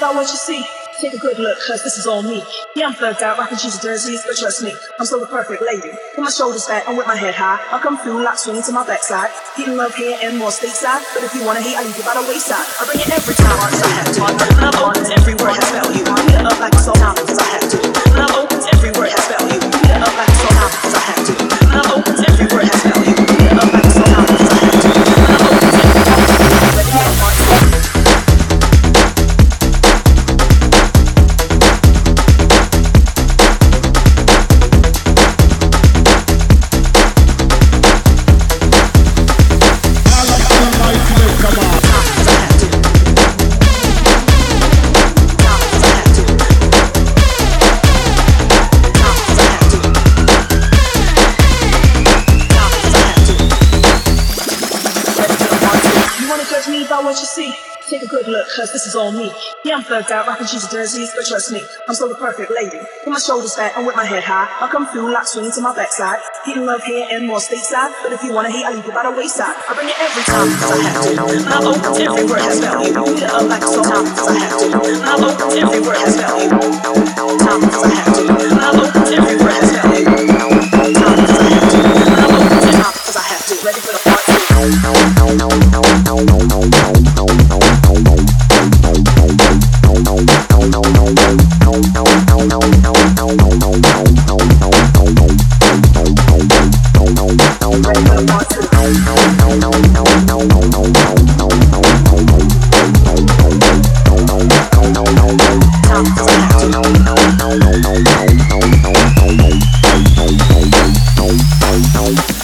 Take a good look, cause this is all me. Yeah, I'm thugged out, rocking cheesy jerseys, but trust me, I'm still the perfect lady. With my shoulders back and with my head high, I'll come through, like swing to my backside. Getting love here and more stateside, but if you wanna hate, I leave you by the wayside. I bring it every time, I have to. I'm open, every wanna judge me by what you see? Take a good look, cause this is all me. Yeah, I'm thugged out, rocking cheesy jerseys, but trust me, I'm still the perfect lady. With my shoulders back and with my head high, I'll come through, like swing to my backside. Getting love here and more stateside, but if you wanna hate, I leave you by the wayside. I bring it every time, cause I have to. I'm open, every word has value. Beat it up like a song, cause I have to. I'm open, every word has value. Time, cause I have to. Thank